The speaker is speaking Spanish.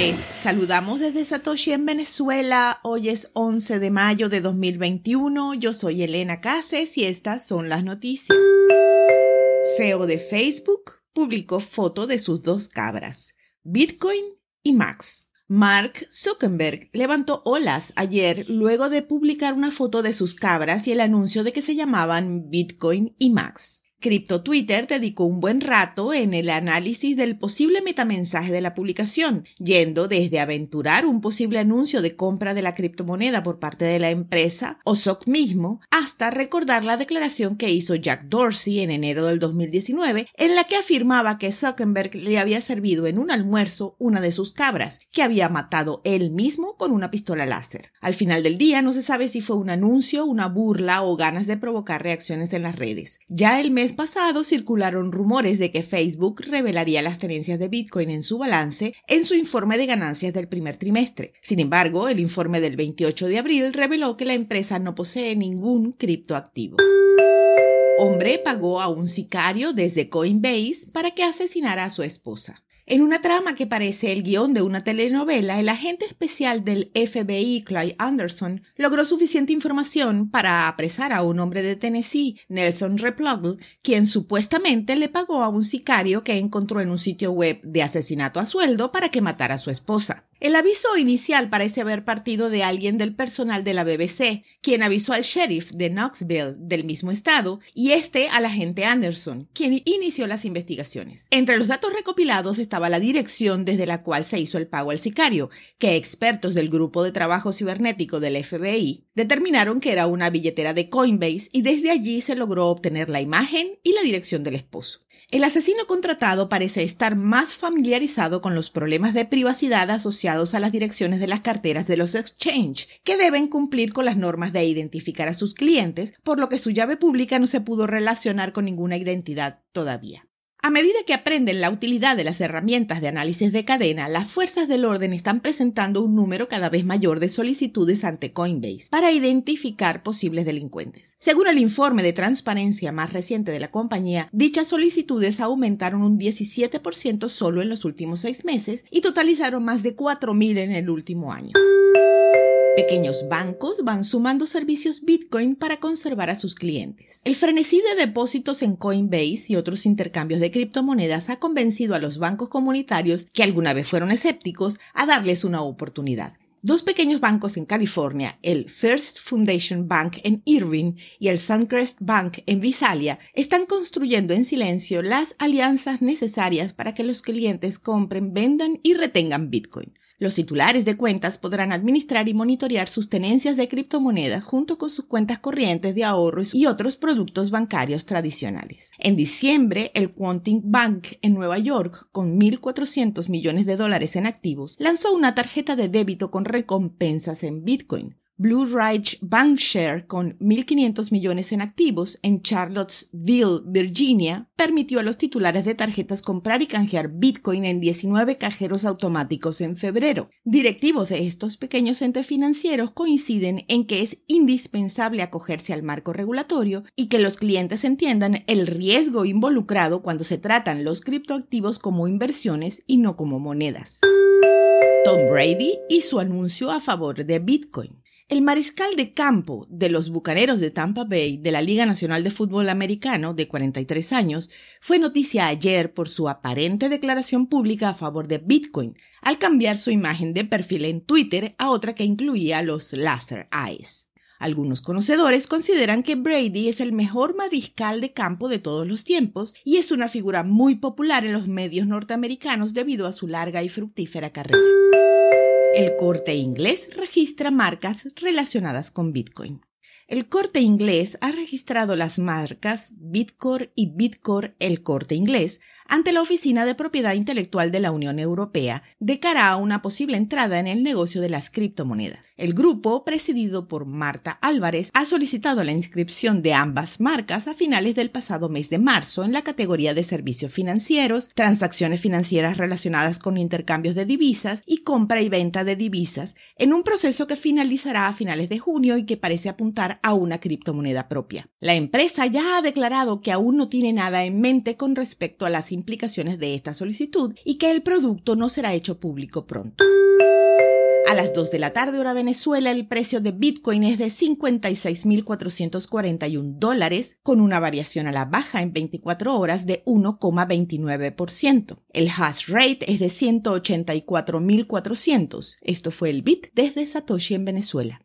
Les saludamos desde Satoshi en Venezuela. Hoy es 11 de mayo de 2021. Yo soy Elena Cases y estas son las noticias. CEO de Facebook publicó foto de sus dos cabras, Bitcoin y Max. Mark Zuckerberg levantó olas ayer luego de publicar una foto de sus cabras y el anuncio de que se llamaban Bitcoin y Max. Crypto Twitter dedicó un buen rato en el análisis del posible metamensaje de la publicación, yendo desde aventurar un posible anuncio de compra de la criptomoneda por parte de la empresa o SOC mismo, hasta recordar la declaración que hizo Jack Dorsey en enero del 2019, en la que afirmaba que Zuckerberg le había servido en un almuerzo una de sus cabras, que había matado él mismo con una pistola láser. Al final del día no se sabe si fue un anuncio, una burla o ganas de provocar reacciones en las redes. Ya el mes pasado circularon rumores de que Facebook revelaría las tenencias de Bitcoin en su balance en su informe de ganancias del primer trimestre. Sin embargo, el informe del 28 de abril reveló que la empresa no posee ningún criptoactivo. Hombre pagó a un sicario desde Coinbase para que asesinara a su esposa. En una trama que parece el guion de una telenovela, el agente especial del FBI, Clyde Anderson, logró suficiente información para apresar a un hombre de Tennessee, Nelson Replogle, quien supuestamente le pagó a un sicario que encontró en un sitio web de asesinato a sueldo para que matara a su esposa. El aviso inicial parece haber partido de alguien del personal de la BBC, quien avisó al sheriff de Knoxville del mismo estado y este al agente Anderson, quien inició las investigaciones. Entre los datos recopilados estaba la dirección desde la cual se hizo el pago al sicario, que expertos del grupo de trabajo cibernético del FBI determinaron que era una billetera de Coinbase y desde allí se logró obtener la imagen y la dirección del esposo. El asesino contratado parece estar más familiarizado con los problemas de privacidad asociados a las direcciones de las carteras de los exchange, que deben cumplir con las normas de identificar a sus clientes, por lo que su llave pública no se pudo relacionar con ninguna identidad todavía. A medida que aprenden la utilidad de las herramientas de análisis de cadena, las fuerzas del orden están presentando un número cada vez mayor de solicitudes ante Coinbase para identificar posibles delincuentes. Según el informe de transparencia más reciente de la compañía, dichas solicitudes aumentaron un 17% solo en los últimos seis meses y totalizaron más de 4.000 en el último año. Pequeños bancos van sumando servicios Bitcoin para conservar a sus clientes. El frenesí de depósitos en Coinbase y otros intercambios de criptomonedas ha convencido a los bancos comunitarios que alguna vez fueron escépticos a darles una oportunidad. Dos pequeños bancos en California, el First Foundation Bank en Irving y el Suncrest Bank en Visalia, están construyendo en silencio las alianzas necesarias para que los clientes compren, vendan y retengan Bitcoin. Los titulares de cuentas podrán administrar y monitorear sus tenencias de criptomonedas junto con sus cuentas corrientes de ahorros y otros productos bancarios tradicionales. En diciembre, el Quantum Bank en Nueva York, con 1.400 millones de dólares en activos, lanzó una tarjeta de débito con recompensas en Bitcoin. Blue Ridge Bankshare, con 1.500 millones en activos en Charlottesville, Virginia, permitió a los titulares de tarjetas comprar y canjear Bitcoin en 19 cajeros automáticos en febrero. Directivos de estos pequeños entes financieros coinciden en que es indispensable acogerse al marco regulatorio y que los clientes entiendan el riesgo involucrado cuando se tratan los criptoactivos como inversiones y no como monedas. Tom Brady y su anuncio a favor de Bitcoin. El mariscal de campo de los Bucaneros de Tampa Bay de la Liga Nacional de Fútbol Americano, de 43 años, fue noticia ayer por su aparente declaración pública a favor de Bitcoin, al cambiar su imagen de perfil en Twitter a otra que incluía los Laser Eyes. Algunos conocedores consideran que Brady es el mejor mariscal de campo de todos los tiempos y es una figura muy popular en los medios norteamericanos debido a su larga y fructífera carrera. El corte inglés registra marcas relacionadas con Bitcoin. El corte inglés ha registrado las marcas Bitcore y Bitcore El Corte Inglés ante la Oficina de Propiedad Intelectual de la Unión Europea de cara a una posible entrada en el negocio de las criptomonedas. El grupo, presidido por Marta Álvarez, ha solicitado la inscripción de ambas marcas a finales del pasado mes de marzo en la categoría de servicios financieros, transacciones financieras relacionadas con intercambios de divisas y compra y venta de divisas, en un proceso que finalizará a finales de junio y que parece apuntar a una criptomoneda propia. La empresa ya ha declarado que aún no tiene nada en mente con respecto a las implicaciones de esta solicitud y que el producto no será hecho público pronto. A las 2 de la tarde hora Venezuela, el precio de Bitcoin es de 56.441 dólares, con una variación a la baja en 24 horas de 1,29%. El hash rate es de 184.400. Esto fue el Bit desde Satoshi en Venezuela.